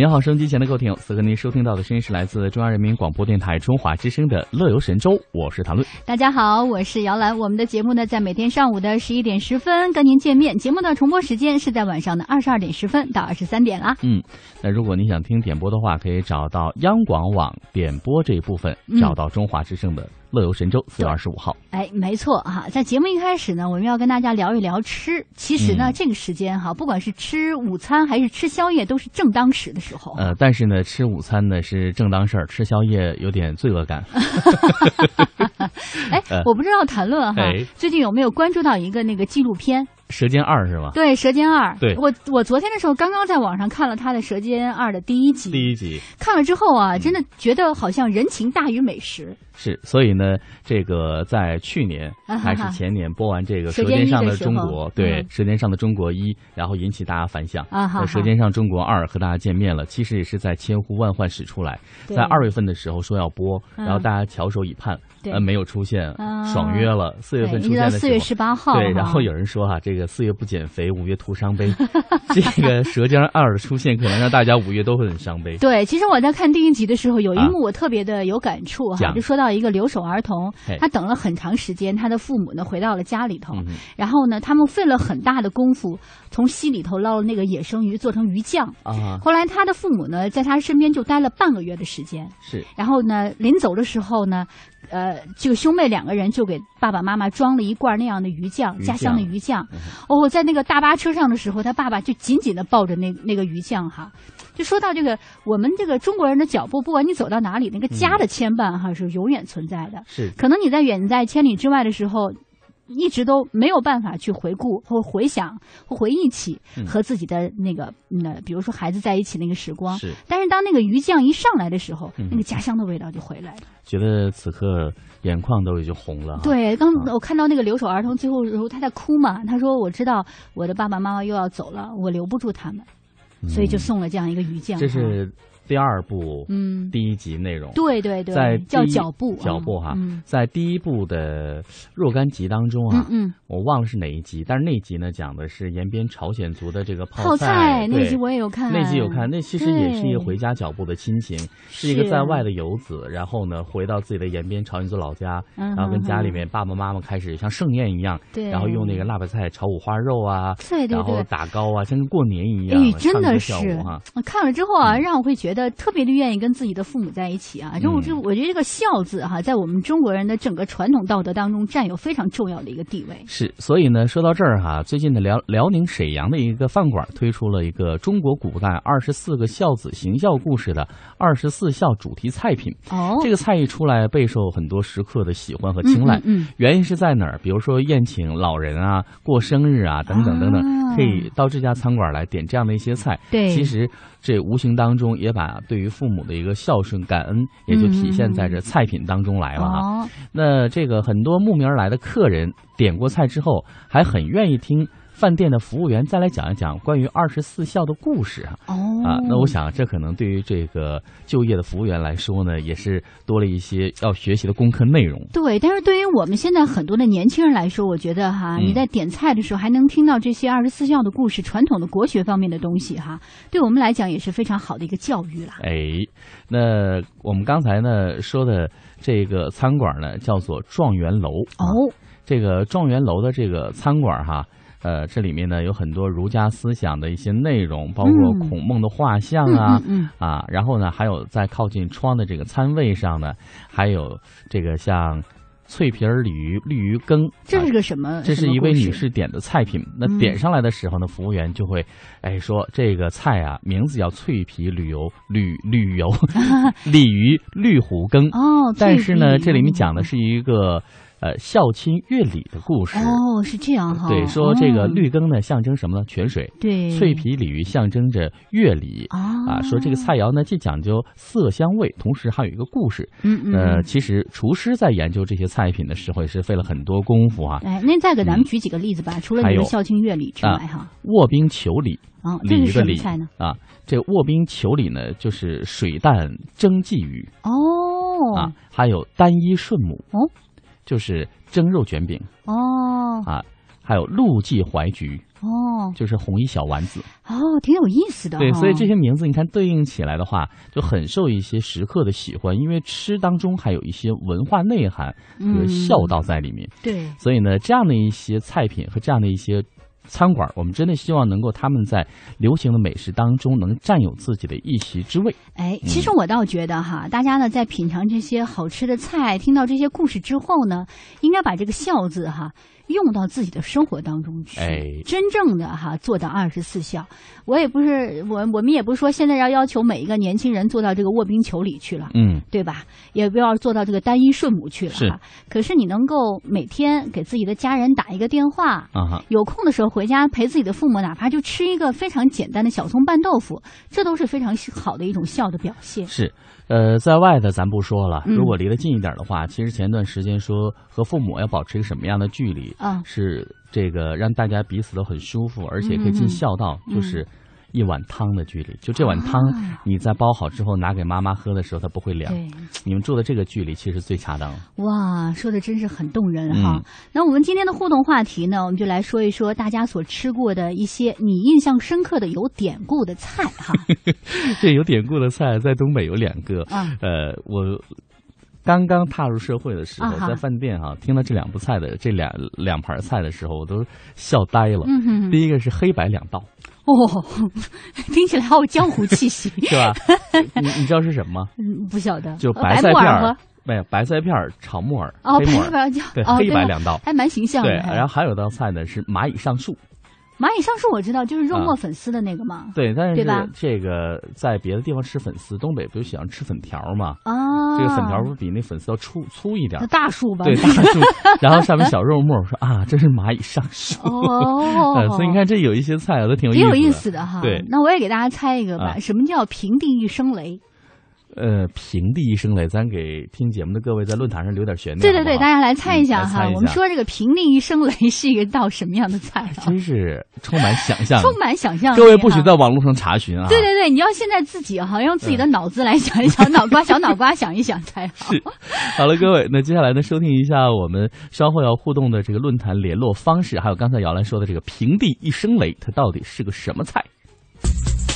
您好，收音机前的各位听友，此刻您收听到的声音是来自中央人民广播电台中华之声的《乐游神州》，我是谭论。大家好，我是姚兰。我们的节目呢，在每天上午的十一点十分跟您见面。节目的重播时间是在晚上的二十二点十分到二十三点啦。嗯，那如果您想听点播的话，可以找到央广网点播这一部分，找到中华之声的。乐游神州四月二十五号，哎，没错哈，在节目一开始呢，我们要跟大家聊一聊吃。其实呢，这个时间哈，不管是吃午餐还是吃宵夜，都是正当时的时候。呃，但是呢，吃午餐呢是正当事儿，吃宵夜有点罪恶感。哎，我不知道谈论哈，最近有没有关注到一个那个纪录片？《舌尖二》是吧？对，《舌尖二》。对，我我昨天的时候刚刚在网上看了他的《舌尖二》的第一集。第一集看了之后啊，真的觉得好像人情大于美食。是，所以呢，这个在去年还是前年播完这个《舌尖上的中国》，对，《舌尖上的中国一》，然后引起大家反响。啊哈。舌尖上中国二》和大家见面了，其实也是在千呼万唤始出来，在二月份的时候说要播，然后大家翘首以盼，呃，没有出现，爽约了。四月份出现四月十八号。对，然后有人说哈，这个四月不减肥，五月徒伤悲。这个《舌尖二》的出现，可能让大家五月都会很伤悲。对，其实我在看第一集的时候，有一幕我特别的有感触哈，就说到。一个留守儿童，他等了很长时间，他的父母呢回到了家里头，然后呢，他们费了很大的功夫，从溪里头捞了那个野生鱼做成鱼酱。啊，后来他的父母呢，在他身边就待了半个月的时间。是，然后呢，临走的时候呢，呃，这个兄妹两个人就给爸爸妈妈装了一罐那样的鱼酱，家乡的鱼酱。哦，在那个大巴车上的时候，他爸爸就紧紧的抱着那那个鱼酱哈。就说到这个，我们这个中国人的脚步，不管你走到哪里，那个家的牵绊哈是永远存在的。是，可能你在远在千里之外的时候，一直都没有办法去回顾或回想或回忆起和自己的那个那，比如说孩子在一起那个时光。是。但是当那个鱼酱一上来的时候，那个家乡的味道就回来了。觉得此刻眼眶都已经红了。对，刚我看到那个留守儿童最后时候他在哭嘛，他说：“我知道我的爸爸妈妈又要走了，我留不住他们。”所以就送了这样一个鱼酱。这是。第二部，嗯，第一集内容，对对对，在叫脚步，脚步哈，在第一部的若干集当中啊，嗯，我忘了是哪一集，但是那集呢讲的是延边朝鲜族的这个泡菜，那集我也有看，那集有看，那其实也是一个回家脚步的亲情，是。一个在外的游子，然后呢回到自己的延边朝鲜族老家，然后跟家里面爸爸妈妈开始像盛宴一样，对，然后用那个辣白菜炒五花肉啊，对对对，然后打糕啊，像跟过年一样，哎，真的是哈，看了之后啊，让我会觉得特别的愿意。跟自己的父母在一起啊，就我就我觉得这个孝字哈，在我们中国人的整个传统道德当中占有非常重要的一个地位。是，所以呢，说到这儿哈，最近的辽辽宁沈阳的一个饭馆推出了一个中国古代二十四个孝子行孝故事的二十四孝主题菜品。哦，这个菜一出来，备受很多食客的喜欢和青睐。嗯，原因是在哪儿？比如说宴请老人啊，过生日啊，等等等等，可以到这家餐馆来点这样的一些菜。对，其实。这无形当中也把对于父母的一个孝顺感恩，也就体现在这菜品当中来了啊。那这个很多慕名而来的客人点过菜之后，还很愿意听。饭店的服务员再来讲一讲关于二十四孝的故事啊！哦，啊，那我想这可能对于这个就业的服务员来说呢，也是多了一些要学习的功课内容。对，但是对于我们现在很多的年轻人来说，我觉得哈，你在点菜的时候还能听到这些二十四孝的故事、传统的国学方面的东西哈，对我们来讲也是非常好的一个教育了。哎，那我们刚才呢说的这个餐馆呢叫做状元楼哦，这个状元楼的这个餐馆哈。呃，这里面呢有很多儒家思想的一些内容，包括孔孟的画像啊，嗯啊，然后呢还有在靠近窗的这个餐位上呢，还有这个像脆皮儿鲤鱼绿鱼羹。这是个什么？这是一位女士点的菜品。那点上来的时候呢，服务员就会哎说这个菜啊，名字叫脆皮旅游旅旅游 鲤鱼绿虎羹。哦，但是呢，这里面讲的是一个。呃，孝亲乐礼的故事哦，是这样哈。对，说这个绿羹呢，象征什么呢？泉水。对，脆皮鲤鱼象征着乐礼啊。说这个菜肴呢，既讲究色香味，同时还有一个故事。嗯嗯。呃，其实厨师在研究这些菜品的时候，也是费了很多功夫啊。哎，那再给咱们举几个例子吧。除了你的孝亲乐礼之外，哈。卧冰求鲤。哦，这是什么菜呢？啊，这卧冰求鲤呢，就是水蛋蒸鲫鱼。哦。啊，还有单一顺母。哦。就是蒸肉卷饼哦啊，还有陆记怀菊哦，就是红衣小丸子哦，挺有意思的。对，所以这些名字你看对应起来的话，就很受一些食客的喜欢，因为吃当中还有一些文化内涵和孝道在里面。对，所以呢，这样的一些菜品和这样的一些。餐馆，我们真的希望能够他们在流行的美食当中能占有自己的一席之位。哎，其实我倒觉得哈，大家呢在品尝这些好吃的菜，听到这些故事之后呢，应该把这个“孝”字哈。用到自己的生活当中去，真正的哈做到二十四孝。我也不是我我们也不是说现在要要求每一个年轻人做到这个卧冰求鲤去了，嗯，对吧？也不要做到这个单一顺母去了哈。可是你能够每天给自己的家人打一个电话，啊有空的时候回家陪自己的父母，哪怕就吃一个非常简单的小葱拌豆腐，这都是非常好的一种孝的表现。是。呃，在外的咱不说了，如果离得近一点的话，其实前段时间说和父母要保持一个什么样的距离啊？是这个让大家彼此都很舒服，而且可以尽孝道，就是。一碗汤的距离，就这碗汤，你在煲好之后拿给妈妈喝的时候，它不会凉。你们住的这个距离其实最恰当。哇，说的真是很动人哈。那我们今天的互动话题呢，我们就来说一说大家所吃过的一些你印象深刻的有典故的菜哈。这有典故的菜在东北有两个。呃，我刚刚踏入社会的时候，在饭店哈听到这两部菜的这两两盘菜的时候，我都笑呆了。第一个是黑白两道。哦，听起来好有江湖气息，是吧？你你知道是什么吗？嗯，不晓得。就白菜片儿，没有白菜片儿炒木耳，哦，黑木耳，对，黑白两道，还蛮形象的。对，然后还有道菜呢是蚂蚁上树。蚂蚁上树我知道，就是肉末粉丝的那个嘛。对，但是吧？这个在别的地方吃粉丝，东北不就喜欢吃粉条嘛？啊，这个粉条不比那粉丝要粗粗一点？大树吧？对，大树。然后上面小肉末，我说啊，这是蚂蚁上树。哦，所以你看，这有一些菜都挺有挺有意思的哈。对，那我也给大家猜一个吧，什么叫平地一声雷？呃，平地一声雷，咱给听节目的各位在论坛上留点悬念。对对对，大家来猜一下哈。我们说这个平地一声雷是一个道什么样的菜？真是充满想象，充满想象。各位不许在网络上查询啊！对对对，你要现在自己哈，用自己的脑子来想一想，脑瓜小脑瓜想一想才好。是，好了，各位，那接下来呢，收听一下我们稍后要互动的这个论坛联络方式，还有刚才姚兰说的这个平地一声雷，它到底是个什么菜？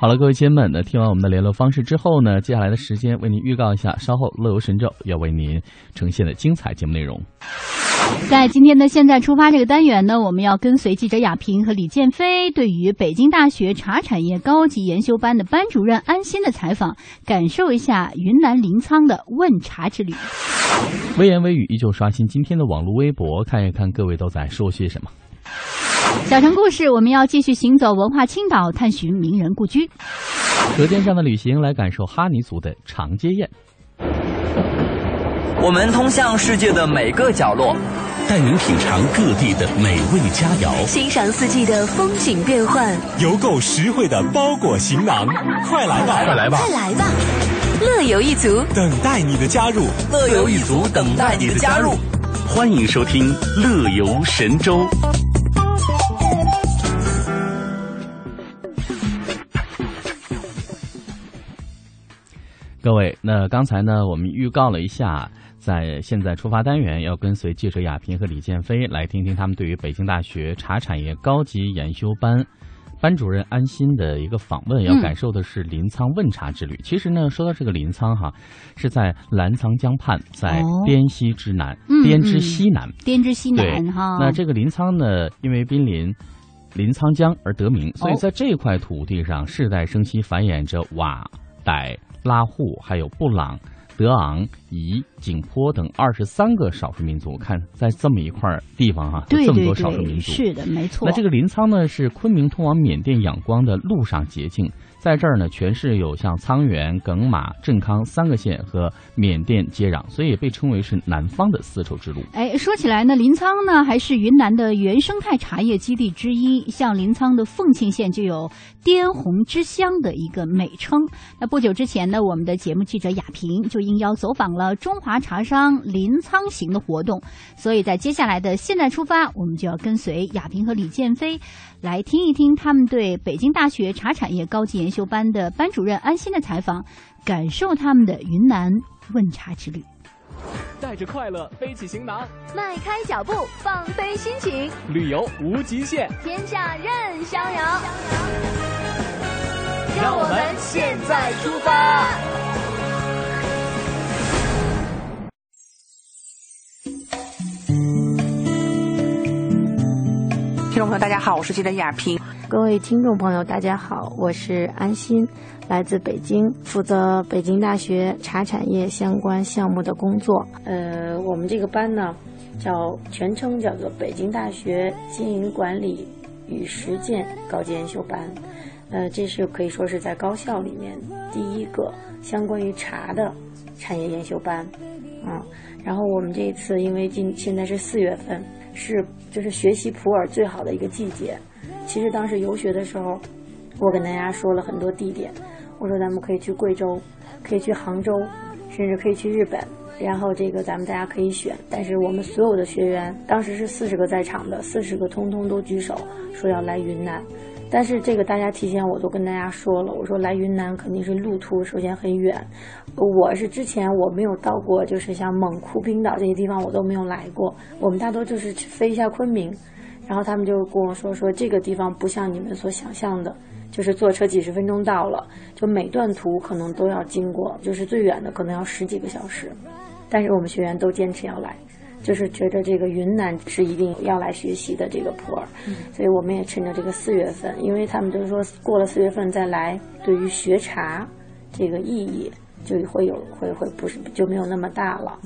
好了，各位亲们，那听完我们的联络方式之后呢，接下来的时间为您预告一下，稍后乐游神州要为您呈现的精彩节目内容。在今天的“现在出发”这个单元呢，我们要跟随记者亚平和李建飞，对于北京大学茶产业高级研修班的班主任安心的采访，感受一下云南临沧的问茶之旅。微言微语依旧刷新今天的网络微博，看一看各位都在说些什么。小城故事，我们要继续行走文化青岛，探寻名人故居。舌尖上的旅行，来感受哈尼族的长街宴。我们通向世界的每个角落。带您品尝各地的美味佳肴，欣赏四季的风景变幻，邮购实惠的包裹行囊，快来吧，快来吧，快来吧！乐游一族等待你的加入，乐游一族等待你的加入。欢迎收听《乐游神州》。各位，那刚才呢，我们预告了一下，在现在出发单元要跟随记者亚平和李建飞来听听他们对于北京大学茶产业高级研修班班主任安心的一个访问，要感受的是临沧问茶之旅。其实呢，说到这个临沧哈，是在澜沧江畔，在滇西之南，滇之西南，滇之西南哈。那这个临沧呢，因为濒临临沧江而得名，所以在这块土地上世代生息繁衍着佤傣。拉祜，还有布朗、德昂、彝、景颇等二十三个少数民族，看在这么一块地方哈，这么多少数民族，是的，没错。那这个临沧呢，是昆明通往缅甸仰光的路上捷径。在这儿呢，全市有像沧源、耿马、镇康三个县和缅甸接壤，所以也被称为是南方的丝绸之路。哎，说起来呢，临沧呢还是云南的原生态茶叶基地之一，像临沧的凤庆县就有“滇红之乡”的一个美称。那不久之前呢，我们的节目记者亚萍就应邀走访了中华茶商临沧行的活动，所以在接下来的现在出发，我们就要跟随亚平和李建飞。来听一听他们对北京大学茶产业高级研修班的班主任安心的采访，感受他们的云南问茶之旅。带着快乐背起行囊，迈开脚步放飞心情，旅游无极限，天下任逍遥。让我们现在出发。听众朋友，大家好，我是记者亚平。各位听众朋友，大家好，我是安心，来自北京，负责北京大学茶产业相关项目的工作。呃，我们这个班呢，叫全称叫做北京大学经营管理与实践高级研修班。呃，这是可以说是在高校里面第一个相关于茶的产业研修班。啊，然后我们这一次因为今现在是四月份。是，就是学习普洱最好的一个季节。其实当时游学的时候，我跟大家说了很多地点，我说咱们可以去贵州，可以去杭州，甚至可以去日本。然后这个咱们大家可以选。但是我们所有的学员当时是四十个在场的，四十个通通都举手说要来云南。但是这个大家提前我都跟大家说了，我说来云南肯定是路途首先很远，我是之前我没有到过，就是像蒙库、冰岛这些地方我都没有来过。我们大多就是飞一下昆明，然后他们就跟我说说这个地方不像你们所想象的，就是坐车几十分钟到了，就每段途可能都要经过，就是最远的可能要十几个小时，但是我们学员都坚持要来。就是觉得这个云南是一定要来学习的这个普洱，所以我们也趁着这个四月份，因为他们就是说过了四月份再来，对于学茶这个意义就会有会会不是就没有那么大了。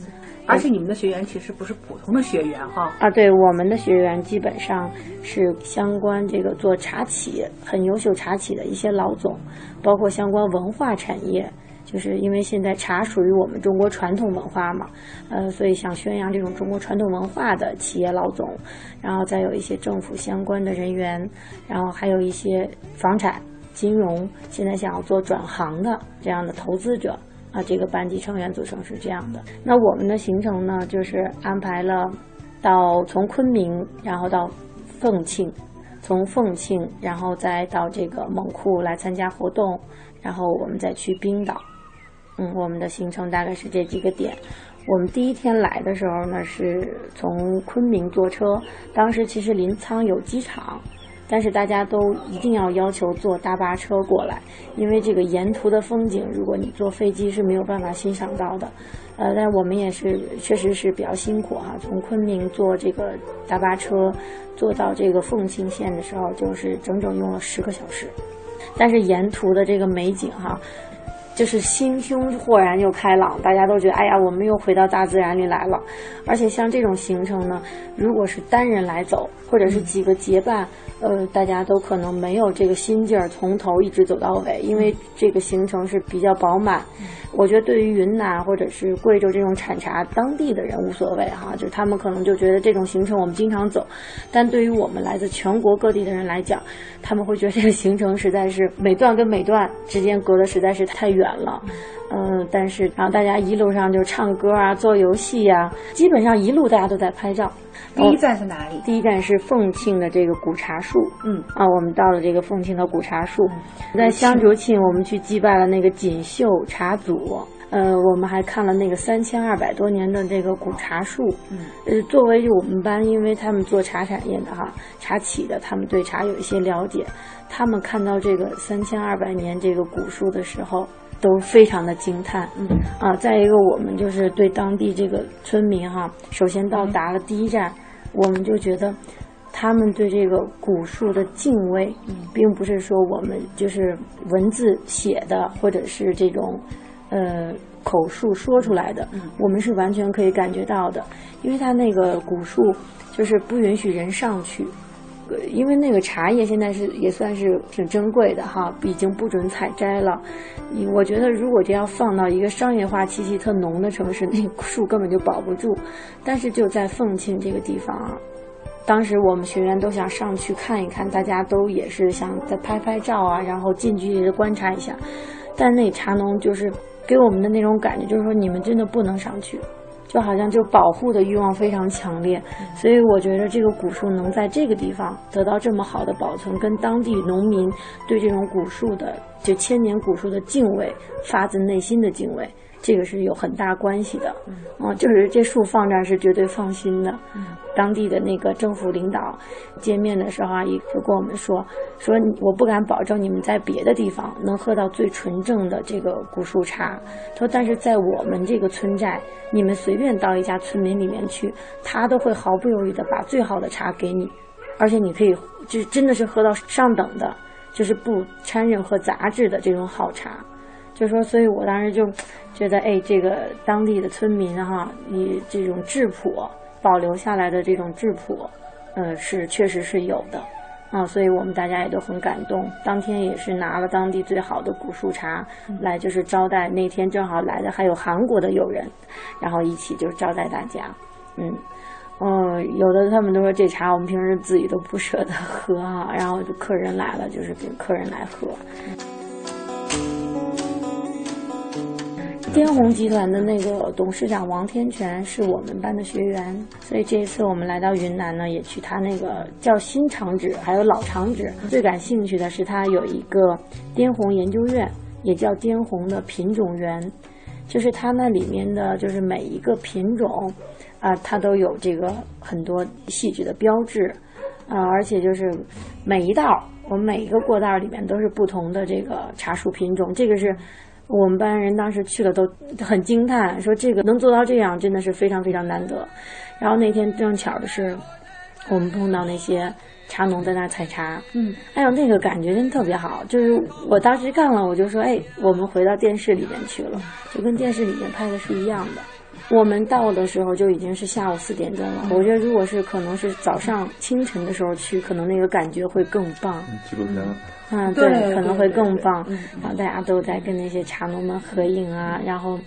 而且你们的学员其实不是普通的学员哈啊，对我们的学员基本上是相关这个做茶企很优秀茶企的一些老总，包括相关文化产业。就是因为现在茶属于我们中国传统文化嘛，呃，所以想宣扬这种中国传统文化的企业老总，然后再有一些政府相关的人员，然后还有一些房产、金融，现在想要做转行的这样的投资者啊，这个班级成员组成是这样的。那我们的行程呢，就是安排了到从昆明，然后到凤庆，从凤庆，然后再到这个蒙库来参加活动，然后我们再去冰岛。嗯，我们的行程大概是这几个点。我们第一天来的时候呢，是从昆明坐车。当时其实临沧有机场，但是大家都一定要要求坐大巴车过来，因为这个沿途的风景，如果你坐飞机是没有办法欣赏到的。呃，但我们也是确实是比较辛苦哈。从昆明坐这个大巴车坐到这个凤庆县的时候，就是整整用了十个小时。但是沿途的这个美景哈。就是心胸豁然又开朗，大家都觉得哎呀，我们又回到大自然里来了。而且像这种行程呢，如果是单人来走，或者是几个结伴，呃，大家都可能没有这个心劲儿从头一直走到尾，因为这个行程是比较饱满。我觉得对于云南或者是贵州这种产茶当地的人无所谓哈，就他们可能就觉得这种行程我们经常走，但对于我们来自全国各地的人来讲，他们会觉得这个行程实在是每段跟每段之间隔的实在是太远了。嗯，但是然后大家一路上就唱歌啊，做游戏呀，基本上一路大家都在拍照。第一站是哪里？第一站是凤庆的这个古茶树。嗯啊，我们到了这个凤庆的古茶树，在香竹庆我们去祭拜了那个锦绣茶祖。呃，我们还看了那个三千二百多年的这个古茶树。嗯，呃，作为我们班，因为他们做茶产业的哈，茶企的，他们对茶有一些了解，他们看到这个三千二百年这个古树的时候。都非常的惊叹，嗯啊，再一个我们就是对当地这个村民哈，首先到达了第一站，我们就觉得他们对这个古树的敬畏，并不是说我们就是文字写的或者是这种呃口述说出来的，我们是完全可以感觉到的，因为它那个古树就是不允许人上去。因为那个茶叶现在是也算是挺珍贵的哈，已经不准采摘了。我觉得如果这要放到一个商业化气息特浓的城市，那树根本就保不住。但是就在凤庆这个地方啊，当时我们学员都想上去看一看，大家都也是想再拍拍照啊，然后近距离的观察一下。但那茶农就是给我们的那种感觉，就是说你们真的不能上去。就好像就保护的欲望非常强烈，所以我觉得这个古树能在这个地方得到这么好的保存，跟当地农民对这种古树的就千年古树的敬畏，发自内心的敬畏。这个是有很大关系的，嗯，就是这树放这儿是绝对放心的。当地的那个政府领导见面的时候啊，也就跟我们说，说我不敢保证你们在别的地方能喝到最纯正的这个古树茶，他说，但是在我们这个村寨，你们随便到一家村民里面去，他都会毫不犹豫的把最好的茶给你，而且你可以就真的是喝到上等的，就是不掺任何杂质的这种好茶。就说，所以我当时就觉得，哎，这个当地的村民哈，你这种质朴保留下来的这种质朴，呃，是确实是有的，啊，所以我们大家也都很感动。当天也是拿了当地最好的古树茶来，就是招待。那天正好来的还有韩国的友人，然后一起就是招待大家。嗯，嗯，有的他们都说这茶我们平时自己都不舍得喝啊，然后就客人来了，就是给客人来喝。滇红集团的那个董事长王天全是我们班的学员，所以这一次我们来到云南呢，也去他那个叫新厂址，还有老厂址。最感兴趣的是他有一个滇红研究院，也叫滇红的品种园，就是它那里面的就是每一个品种，啊，它都有这个很多细致的标志，啊，而且就是每一道，我们每一个过道里面都是不同的这个茶树品种，这个是。我们班人当时去了都很惊叹，说这个能做到这样真的是非常非常难得。然后那天正巧的是，我们碰到那些茶农在那采茶，嗯，哎呦那个感觉真特别好。就是我当时看了，我就说，哎，我们回到电视里面去了，就跟电视里面拍的是一样的。我们到的时候就已经是下午四点钟了。我觉得如果是可能是早上清晨的时候去，可能那个感觉会更棒。纪录片。嗯，对，可能会更棒。然后大家都在跟那些茶农们合影啊，然后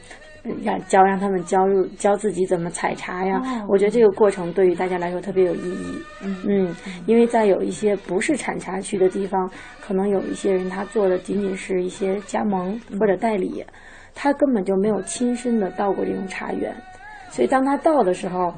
让教让他们教入教自己怎么采茶呀。我觉得这个过程对于大家来说特别有意义。嗯，因为在有一些不是产茶区的地方，可能有一些人他做的仅仅是一些加盟或者代理，他根本就没有亲身的到过这种茶园。所以当他到的时候，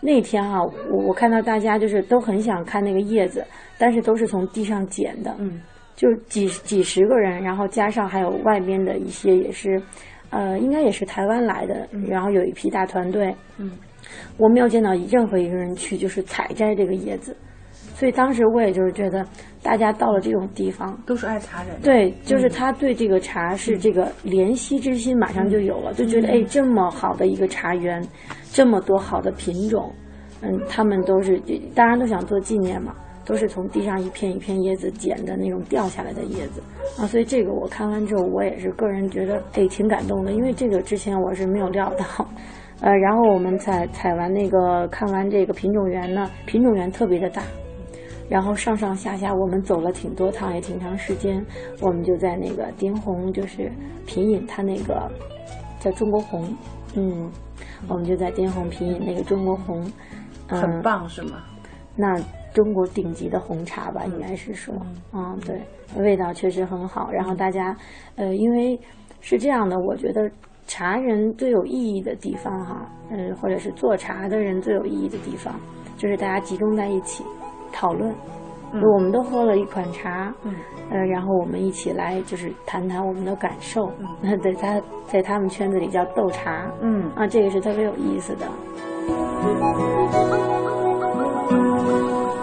那天哈，我我看到大家就是都很想看那个叶子，但是都是从地上捡的。嗯。就几几十个人，然后加上还有外边的一些也是，呃，应该也是台湾来的，然后有一批大团队。嗯，我没有见到任何一个人去就是采摘这个叶子，所以当时我也就是觉得，大家到了这种地方都是爱茶人。对，就是他对这个茶是这个怜惜之心马上就有了，就觉得哎，这么好的一个茶园，这么多好的品种，嗯，他们都是当然都想做纪念嘛。都是从地上一片一片叶子捡的那种掉下来的叶子啊，所以这个我看完之后，我也是个人觉得哎挺感动的，因为这个之前我是没有料到。呃，然后我们采采完那个看完这个品种园呢，品种园特别的大，然后上上下下我们走了挺多趟，也挺长时间，我们就在那个滇红就是品饮它那个叫中国红，嗯，我们就在滇红品饮那个中国红，很棒是吗？那中国顶级的红茶吧，应该是说，嗯，对，味道确实很好。然后大家，呃，因为是这样的，我觉得。茶人最有意义的地方，哈，嗯，或者是做茶的人最有意义的地方，就是大家集中在一起讨论。我们都喝了一款茶，嗯，呃，然后我们一起来就是谈谈我们的感受。那 在他在他们圈子里叫斗茶，嗯，啊，这个是特别有意思的。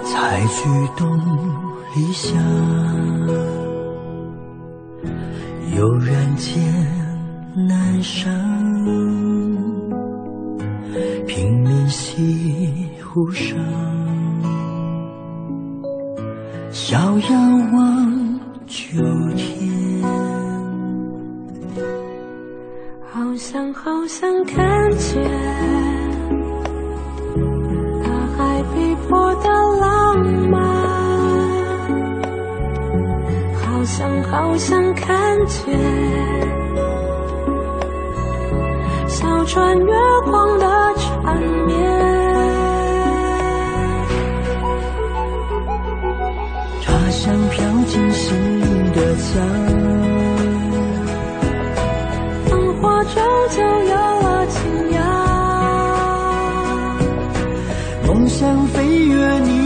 采菊东篱下，悠然见。南山，平明西湖上，逍遥望秋天。好想好想看见大海碧波的浪漫，好想好想看见。小船月光的缠绵，的家，繁华终究有了情芽，梦想飞越霓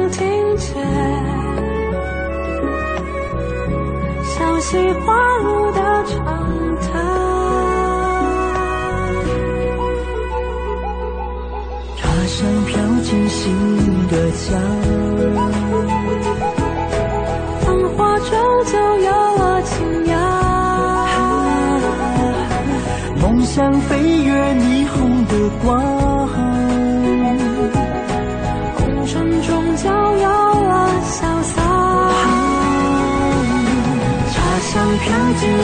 能听见小溪哗啦的长它茶香飘进心的家。繁花终究有了情呀梦想飞越霓虹的光。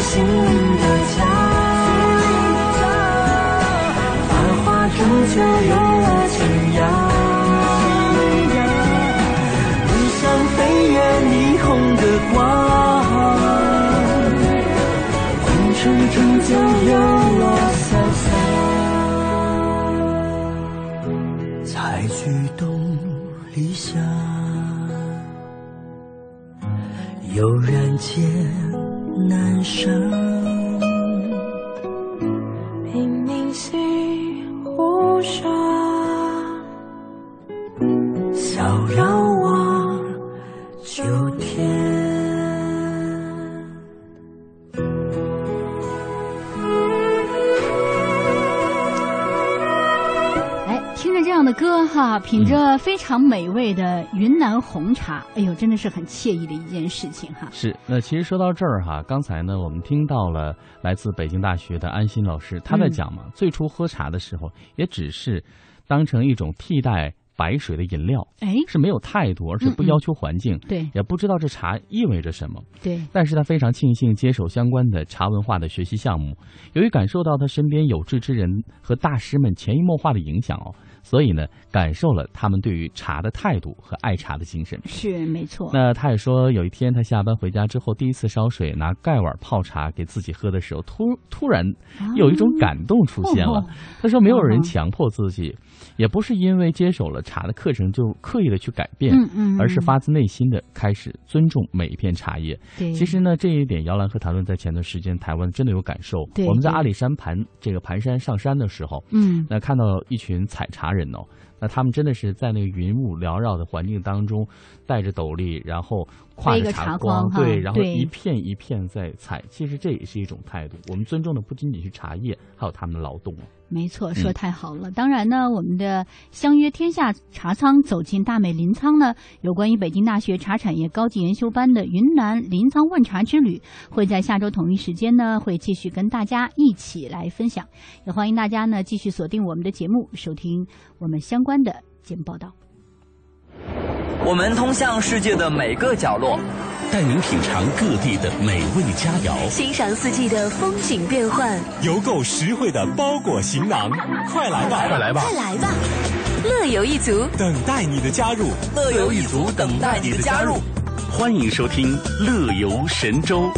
心。品着非常美味的云南红茶，哎呦，真的是很惬意的一件事情哈。是，那其实说到这儿哈，刚才呢，我们听到了来自北京大学的安心老师，他在讲嘛，最初喝茶的时候，也只是当成一种替代。白水的饮料，哎，是没有态度，而且不要求环境，对，也不知道这茶意味着什么，对。但是他非常庆幸接手相关的茶文化的学习项目，由于感受到他身边有志之人和大师们潜移默化的影响哦。所以呢，感受了他们对于茶的态度和爱茶的精神是没错。那他也说，有一天他下班回家之后，第一次烧水拿盖碗泡茶给自己喝的时候，突突然有一种感动出现了。他说，没有人强迫自己，也不是因为接手了茶的课程就刻意的去改变，而是发自内心的开始尊重每一片茶叶。其实呢，这一点姚兰和谭论在前段时间台湾真的有感受。我们在阿里山盘这个盘山上山的时候，嗯，那看到一群采茶。人哦，那他们真的是在那个云雾缭绕的环境当中，戴着斗笠，然后挎着茶筐，对，然后一片一片在采。其实这也是一种态度，我们尊重的不仅仅是茶叶，还有他们的劳动。没错，说太好了。当然呢，我们的相约天下茶仓走进大美临沧呢，有关于北京大学茶产业高级研修班的云南临沧问茶之旅，会在下周同一时间呢，会继续跟大家一起来分享。也欢迎大家呢继续锁定我们的节目，收听我们相关的节目报道。我们通向世界的每个角落。带您品尝各地的美味佳肴，欣赏四季的风景变幻，邮购实惠的包裹行囊，快来吧，快来吧，快来吧！乐游一族。等待你的加入，乐游一族等待你的加入，欢迎收听《乐游神州》。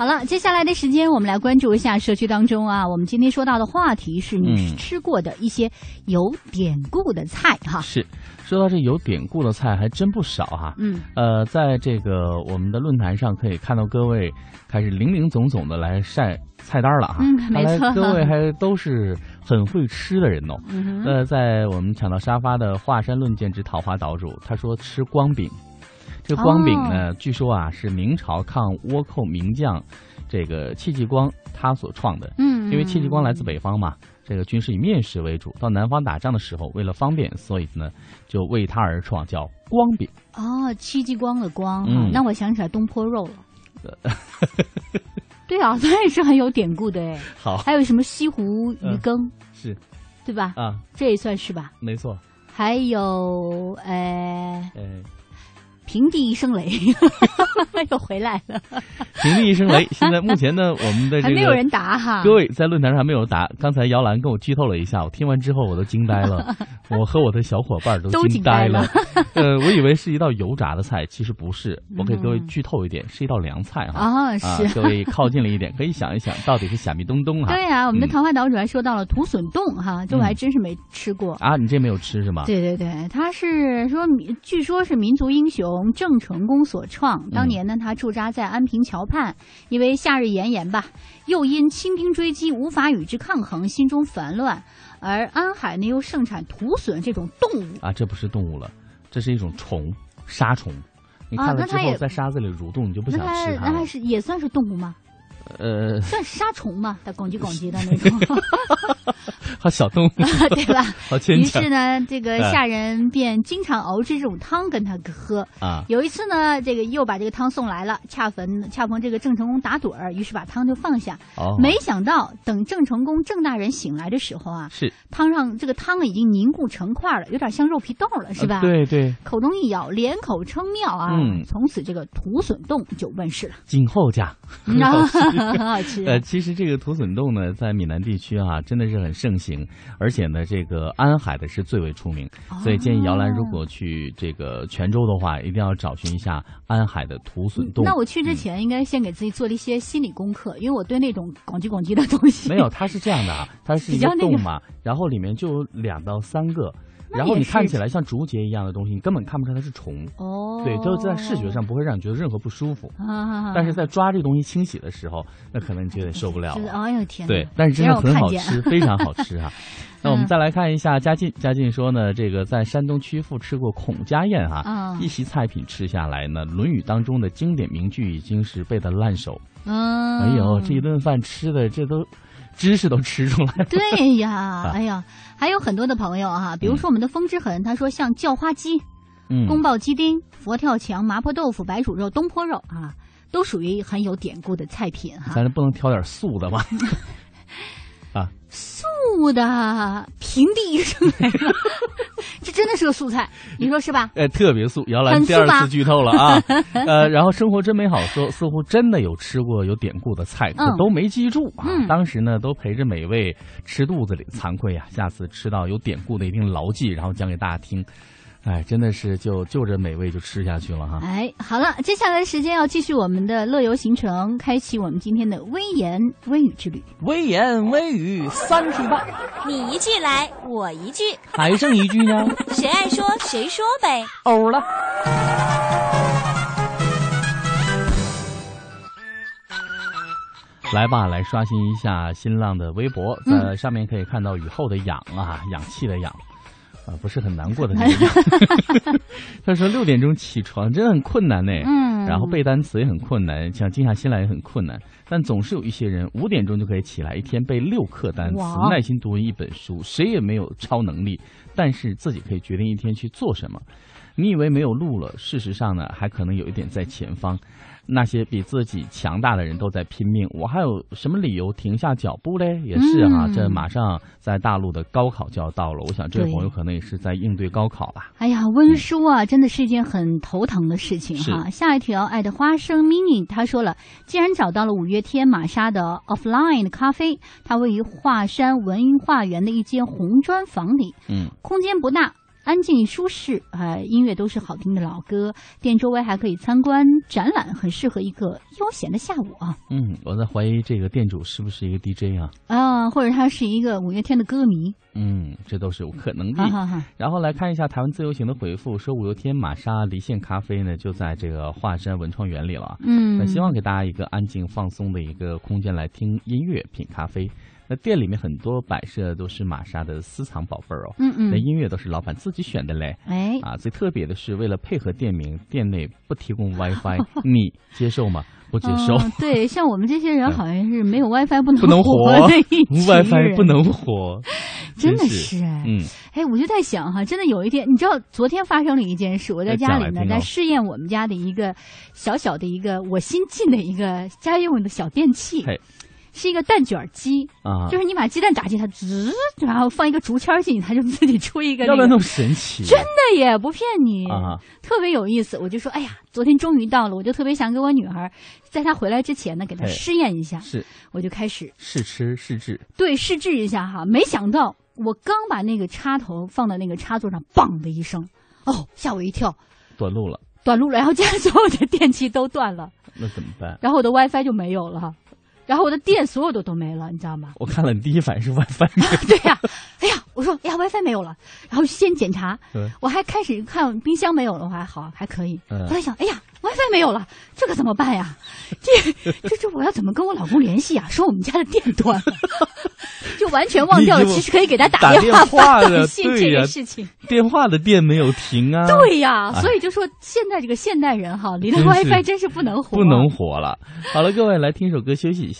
好了，接下来的时间，我们来关注一下社区当中啊，我们今天说到的话题是你吃过的一些有典故的菜哈。是，说到这有典故的菜还真不少哈。嗯，呃，在这个我们的论坛上可以看到各位开始零零总总的来晒菜单了哈。嗯，没错。各位还都是很会吃的人哦。嗯呃，在我们抢到沙发的华山论剑之桃花岛主，他说吃光饼。这光饼呢，据说啊是明朝抗倭寇名将，这个戚继光他所创的。嗯，因为戚继光来自北方嘛，这个军事以面食为主，到南方打仗的时候，为了方便，所以呢就为他而创，叫光饼。哦，戚继光的光，嗯那我想起来东坡肉了。对啊，他也是很有典故的哎。好，还有什么西湖鱼羹？是，对吧？啊，这也算是吧。没错。还有，呃。呃。平地一声雷，又回来了。平地一声雷，现在目前呢，我们的 还没有人答哈。各位在论坛上还没有答。刚才姚兰跟我剧透了一下，我听完之后我都惊呆了，我和我的小伙伴都惊呆了。呃，我以为是一道油炸的菜，其实不是。我给各位剧透一点，是一道凉菜哈。啊，是。各位靠近了一点，可以想一想，到底是虾米东东哈？对啊，我们的桃花岛主还说到了土笋冻哈，这我还真是没吃过啊。你这没有吃是吗？对对对，他是说，据说是民族英雄。郑成功所创，当年呢，他驻扎在安平桥畔，因为夏日炎炎吧，又因清兵追击无法与之抗衡，心中烦乱。而安海呢，又盛产土笋这种动物啊，这不是动物了，这是一种虫，沙虫。你看了之后，在沙子里蠕动，你就不想吃它。那它是也算是动物吗？呃，算是杀虫嘛，它拱叽拱叽的那种。好小动物，对吧？好牵于是呢，这个下人便经常熬制这种汤跟他喝啊。有一次呢，这个又把这个汤送来了，恰逢恰逢这个郑成功打盹儿，于是把汤就放下。哦。没想到等郑成功郑大人醒来的时候啊，是汤上这个汤已经凝固成块了，有点像肉皮豆了，是吧？对对。口中一咬，连口称妙啊！嗯。从此这个土笋冻就问世了。今后价。很好吃。很好吃。呃，其实这个土笋冻呢，在闽南地区啊，真的是很盛行，而且呢，这个安海的是最为出名，所以建议姚兰如果去这个泉州的话，一定要找寻一下安海的土笋冻。那我去之前应该先给自己做了一些心理功课，因为我对那种广叽广叽的东西没有。它是这样的啊，它是一个洞嘛，然后里面就有两到三个。然后你看起来像竹节一样的东西，你根本看不出来它是虫。哦，对，就是在视觉上不会让你觉得任何不舒服。啊，但是在抓这个东西清洗的时候，那可能你就得受不了了。哎呦天！对，但是真的很好吃，非常好吃啊。那我们再来看一下嘉靖，嘉靖说呢，这个在山东曲阜吃过孔家宴哈，一席菜品吃下来呢，《论语》当中的经典名句已经是背得烂熟。嗯，哎呦，这一顿饭吃的这都知识都吃出来了。对呀，哎呀，还有很多的朋友哈，比如说我们的风之痕，他说像叫花鸡、宫爆鸡丁、佛跳墙、麻婆豆腐、白煮肉、东坡肉啊，都属于很有典故的菜品哈。咱不能挑点素的吧？啊，素的平地一声雷了，这真的是个素菜，你说是吧？哎，特别素。姚兰第二次剧透了啊，呃，然后生活真美好说，似乎真的有吃过有典故的菜，可都没记住啊。当时呢，都陪着美味吃肚子里，惭愧呀。下次吃到有典故的，一定牢记，然后讲给大家听。哎，真的是就就着美味就吃下去了哈！哎，好了，接下来时间要继续我们的乐游行程，开启我们今天的微言微语之旅。微言微语三句半，你一句来，我一句，还剩一句呢？谁爱说谁说呗。欧了，来吧，来刷新一下新浪的微博，在上面可以看到雨后的氧啊，氧气的氧。啊，不是很难过的那种。他说六点钟起床真的很困难呢，嗯，然后背单词也很困难，想静下心来也很困难。但总是有一些人五点钟就可以起来，一天背六课单词，耐心读完一本书。谁也没有超能力，但是自己可以决定一天去做什么。你以为没有路了，事实上呢，还可能有一点在前方。那些比自己强大的人都在拼命，我还有什么理由停下脚步嘞？也是哈，这马上在大陆的高考就要到了，我想这位朋友可能也是在应对高考吧。哎呀，温书啊，真的是一件很头疼的事情哈。下一条，爱的花生 mini 他说了，既然找到了五月天玛莎的 offline 的咖啡，它位于华山文化园的一间红砖房里，嗯，空间不大。安静舒适啊，音乐都是好听的老歌。店周围还可以参观展览，很适合一个悠闲的下午啊。嗯，我在怀疑这个店主是不是一个 DJ 啊？啊，或者他是一个五月天的歌迷。嗯，这都是有可能的。然后来看一下台湾自由行的回复，说五月天玛莎离线咖啡呢就在这个华山文创园里了。嗯，那希望给大家一个安静放松的一个空间来听音乐、品咖啡。那店里面很多摆设都是玛莎的私藏宝贝儿哦，嗯嗯，那音乐都是老板自己选的嘞，哎，啊，最特别的是为了配合店名，店内不提供 WiFi，你接受吗？不接受。对，像我们这些人好像是没有 WiFi 不能不能活，WiFi 不能活，真的是哎，嗯，哎，我就在想哈，真的有一天，你知道昨天发生了一件事，我在家里呢在试验我们家的一个小小的一个我新进的一个家用的小电器。是一个蛋卷机啊，就是你把鸡蛋打进它，滋，然后放一个竹签进去，它就自己出一个。要不然那么神奇？真的耶，不骗你啊，特别有意思。我就说，哎呀，昨天终于到了，我就特别想给我女儿，在她回来之前呢，给她试验一下。是，我就开始试吃试制。对，试制一下哈。没想到我刚把那个插头放到那个插座上，嘣的一声，哦，吓我一跳，短路了，短路了，然后家里所有的电器都断了。那怎么办？然后我的 WiFi 就没有了。然后我的电所有的都没了，你知道吗？我看了，你第一反应是 WiFi。对呀，哎呀，我说，哎呀，WiFi 没有了，然后先检查。我还开始看冰箱没有了，还好还可以。后来想，哎呀，WiFi 没有了，这可怎么办呀？这这这，我要怎么跟我老公联系啊？说我们家的电断了，就完全忘掉了，其实可以给他打电话短信，这个事情。电话的电没有停啊。对呀，所以就说现在这个现代人哈，离了 WiFi 真是不能活，不能活了。好了，各位来听首歌休息一下。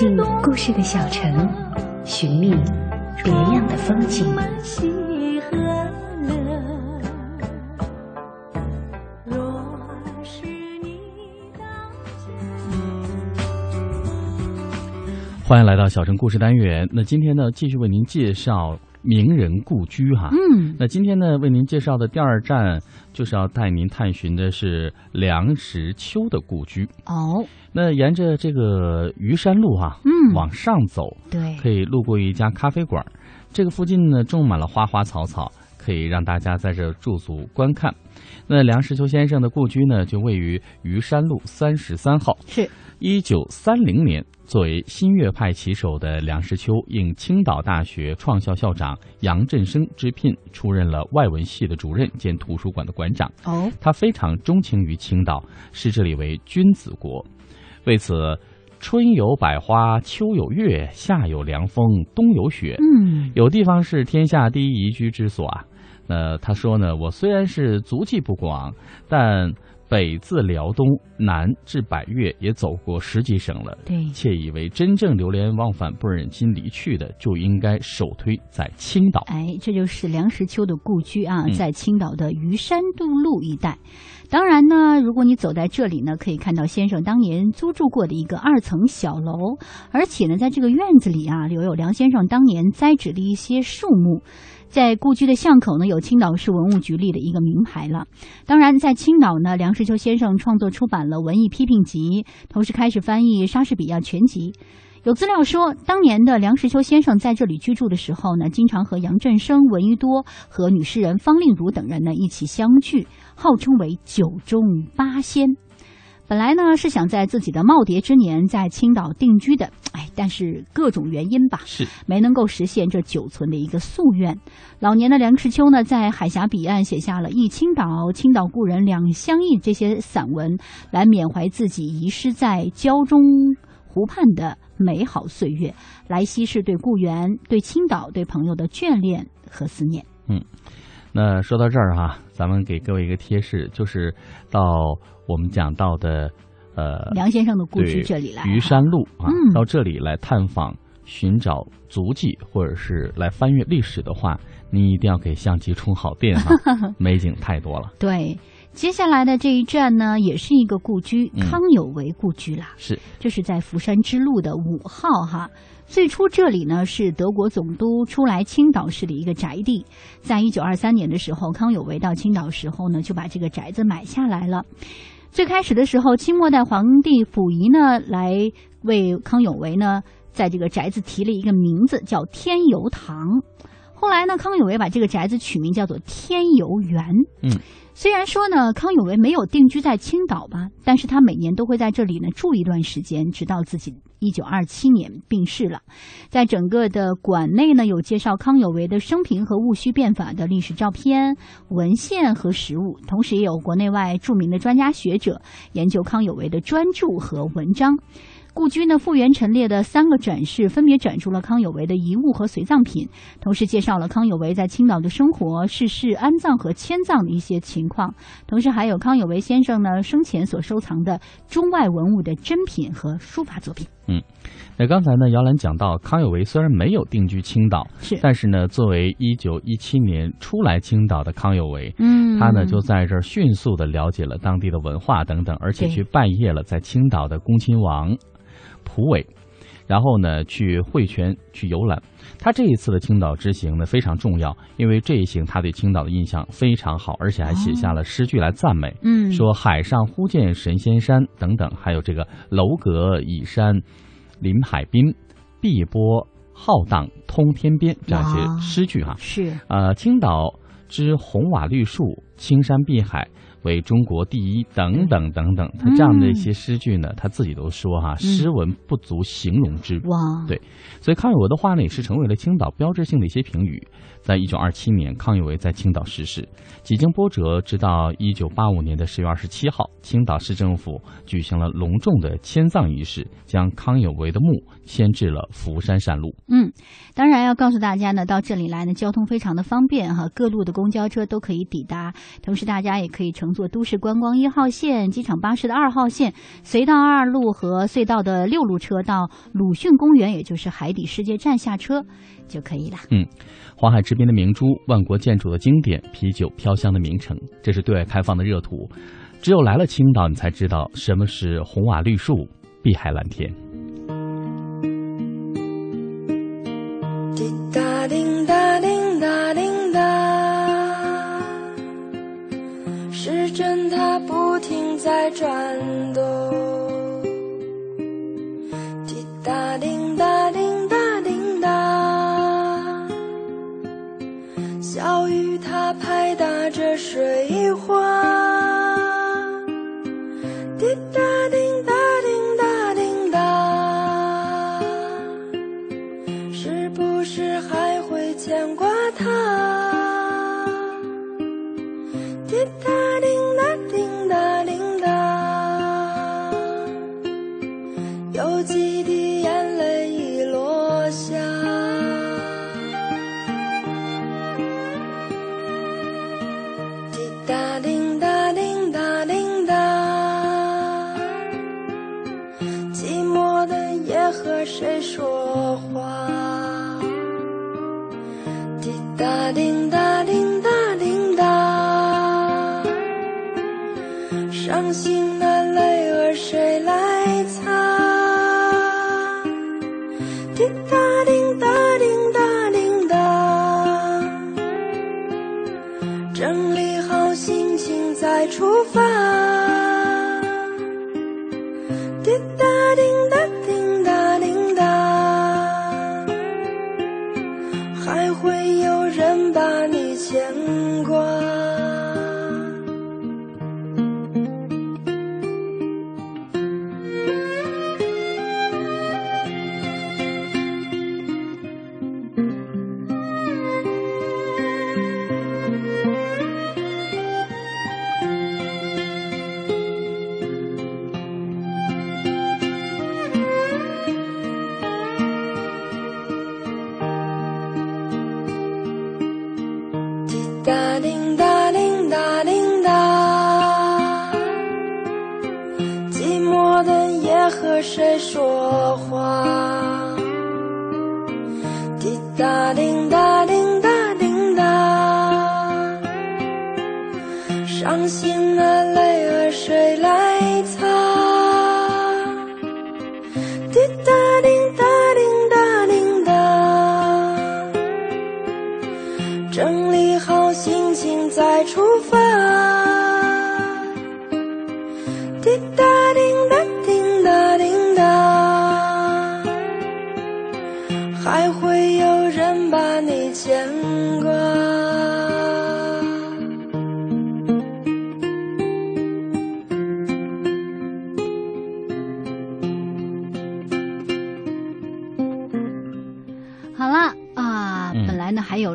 进故事的小城，寻觅别样的风景。欢迎来到小城故事单元。那今天呢，继续为您介绍名人故居哈。嗯，那今天呢，为您介绍的第二站就是要带您探寻的是梁实秋的故居。哦。那沿着这个虞山路哈，嗯，往上走，对，可以路过一家咖啡馆。这个附近呢，种满了花花草草，可以让大家在这驻足观看。那梁实秋先生的故居呢，就位于虞山路三十三号。是，一九三零年，作为新月派旗手的梁实秋，应青岛大学创校校长杨振声之聘，出任了外文系的主任兼图书馆的馆长。哦，他非常钟情于青岛，视这里为君子国。为此，春有百花，秋有月，夏有凉风，冬有雪。嗯，有地方是天下第一宜居之所啊。那他说呢，我虽然是足迹不广，但北自辽东，南至百越，也走过十几省了。对，窃以为真正流连忘返、不忍心离去的，就应该首推在青岛。哎，这就是梁实秋的故居啊，在青岛的余山渡路一带。当然呢，如果你走在这里呢，可以看到先生当年租住过的一个二层小楼，而且呢，在这个院子里啊，留有梁先生当年栽植的一些树木。在故居的巷口呢，有青岛市文物局立的一个名牌了。当然，在青岛呢，梁实秋先生创作出版了文艺批评集，同时开始翻译莎士比亚全集。有资料说，当年的梁实秋先生在这里居住的时候呢，经常和杨振声、闻一多和女诗人方令如等人呢一起相聚。号称为九中八仙。本来呢是想在自己的耄耋之年在青岛定居的，哎，但是各种原因吧，是没能够实现这久存的一个夙愿。老年的梁实秋呢，在海峡彼岸写下了《忆青岛》《青岛故人两相忆》这些散文，来缅怀自己遗失在胶中湖畔的美好岁月，来稀释对故园、对青岛、对朋友的眷恋和思念。嗯。那说到这儿哈，咱们给各位一个贴士，就是到我们讲到的，呃，梁先生的故居这里来，虞山路啊，到这里来探访、寻找足迹，或者是来翻阅历史的话，你一定要给相机充好电哈，美景太多了。对，接下来的这一站呢，也是一个故居，康有为故居啦，是，这是在福山之路的五号哈。最初这里呢是德国总督出来青岛市的一个宅地，在一九二三年的时候，康有为到青岛时候呢，就把这个宅子买下来了。最开始的时候，清末代皇帝溥仪呢来为康有为呢在这个宅子提了一个名字，叫天游堂。后来呢，康有为把这个宅子取名叫做天游园。嗯。虽然说呢，康有为没有定居在青岛吧，但是他每年都会在这里呢住一段时间，直到自己一九二七年病逝了。在整个的馆内呢，有介绍康有为的生平和戊戌变法的历史照片、文献和实物，同时也有国内外著名的专家学者研究康有为的专著和文章。故居呢复原陈列的三个展示，分别展出了康有为的遗物和随葬品，同时介绍了康有为在青岛的生活、逝世、安葬和迁葬的一些情况，同时还有康有为先生呢生前所收藏的中外文物的珍品和书法作品。嗯，那刚才呢，姚兰讲到，康有为虽然没有定居青岛，是，但是呢，作为一九一七年初来青岛的康有为，嗯，他呢就在这儿迅速的了解了当地的文化等等，而且去拜谒了在青岛的恭亲王。蒲苇，然后呢，去汇泉去游览。他这一次的青岛之行呢非常重要，因为这一行他对青岛的印象非常好，而且还写下了诗句来赞美。嗯，说海上忽见神仙山等等，还有这个楼阁倚山临海滨，碧波浩荡通天边这样一些诗句哈。是呃，青岛之红瓦绿树，青山碧海。为中国第一，等等等等，他这样的一些诗句呢，他自己都说哈，诗文不足形容之。哇，对，所以康有为的话呢，也是成为了青岛标志性的一些评语。在一九二七年，康有为在青岛逝世，几经波折，直到一九八五年的十月二十七号，青岛市政府举行了隆重的迁葬仪式，将康有为的墓迁至了福山山路。嗯，当然要告诉大家呢，到这里来呢，交通非常的方便哈，各路的公交车都可以抵达，同时大家也可以乘坐都市观光一号线、机场巴士的二号线、隧道二路和隧道的六路车到鲁迅公园，也就是海底世界站下车就可以了。嗯。黄海这边的明珠，万国建筑的经典，啤酒飘香的名城，这是对外开放的热土。只有来了青岛，你才知道什么是红瓦绿树、碧海蓝天。滴答叮答叮答叮答，时针它不停在转花，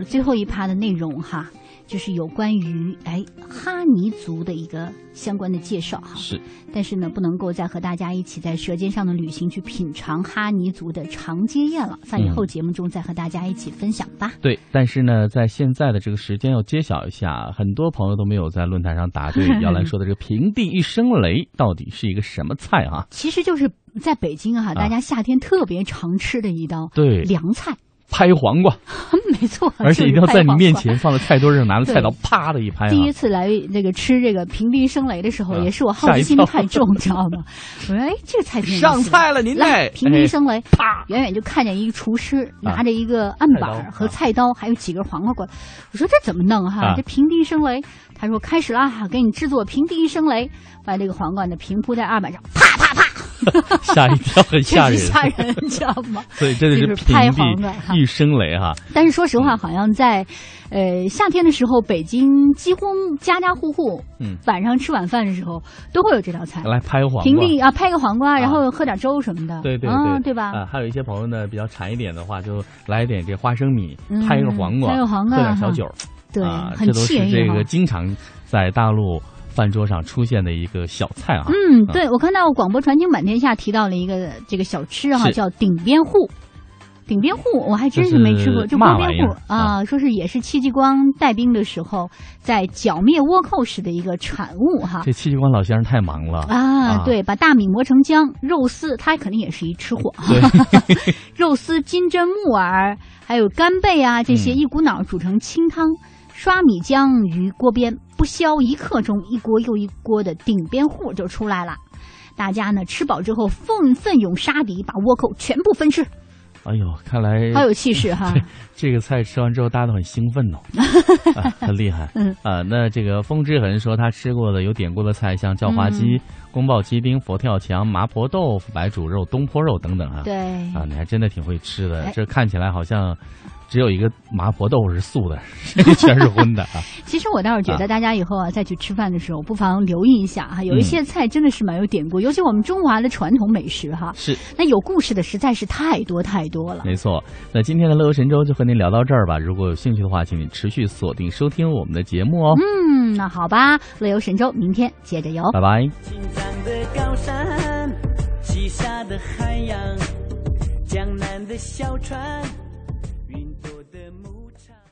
最后一趴的内容哈，就是有关于哎哈尼族的一个相关的介绍哈。是，但是呢，不能够再和大家一起在舌尖上的旅行去品尝哈尼族的长街宴了，在以后节目中再和大家一起分享吧。对，但是呢，在现在的这个时间要揭晓一下，很多朋友都没有在论坛上答对 姚兰说的这个平地一声雷到底是一个什么菜啊？其实就是在北京哈，大家夏天特别常吃的一道对凉菜。拍黄瓜，没错，而且一定要在你面前放在菜墩上，拿着菜刀啪的一拍。第一次来那个吃这个平地生雷的时候，也是我好奇心太重，知道吗？我说哎，这个菜挺上菜了，您来平地生雷，啪，远远就看见一个厨师拿着一个案板和菜刀，还有几根黄瓜过来。我说这怎么弄哈？这平地生雷，他说开始了，给你制作平地一声雷，把这个黄瓜呢平铺在案板上，啪啪啪。吓一跳，很吓人，吓人，你知道吗？所以真的是拍黄的一声雷哈。但是说实话，好像在，呃，夏天的时候，北京几乎家家户户，嗯，晚上吃晚饭的时候都会有这道菜。来拍黄瓜，平地啊，拍个黄瓜，然后喝点粥什么的。对对对，对吧？啊，还有一些朋友呢，比较馋一点的话，就来一点这花生米，拍个黄瓜，拍个黄瓜，喝点小酒。对，这都是这个经常在大陆。饭桌上出现的一个小菜啊，嗯，对，我看到广播传情满天下提到了一个这个小吃哈，叫顶边户。顶边户我还真是没吃过，就锅边户啊，说是也是戚继光带兵的时候在剿灭倭寇时的一个产物哈。这戚继光老先生太忙了啊，对，把大米磨成浆，肉丝他肯定也是一吃货，肉丝、金针、木耳还有干贝啊这些一股脑煮成清汤。刷米浆于锅边，不消一刻钟，一锅又一锅的顶边户就出来了。大家呢吃饱之后，奋奋勇杀敌，把倭寇全部分吃。哎呦，看来好有气势哈！这个菜吃完之后，大家都很兴奋哦，很厉害。嗯啊，那这个风之痕说他吃过的有点过的菜，像叫花鸡、宫爆鸡丁、佛跳墙、麻婆豆腐、白煮肉、东坡肉等等啊。对啊，你还真的挺会吃的。这看起来好像。只有一个麻婆豆腐是素的，全是荤的啊！其实我倒是觉得，大家以后啊再去吃饭的时候，不妨留意一下哈，有一些菜真的是蛮有典故，尤其我们中华的传统美食哈。是。那有故事的实在是太多太多了。没错。那今天的乐游神州就和您聊到这儿吧。如果有兴趣的话，请您持续锁定收听我们的节目哦。嗯，那好吧，乐游神州明天接着游。拜拜。的海洋，江南的小船。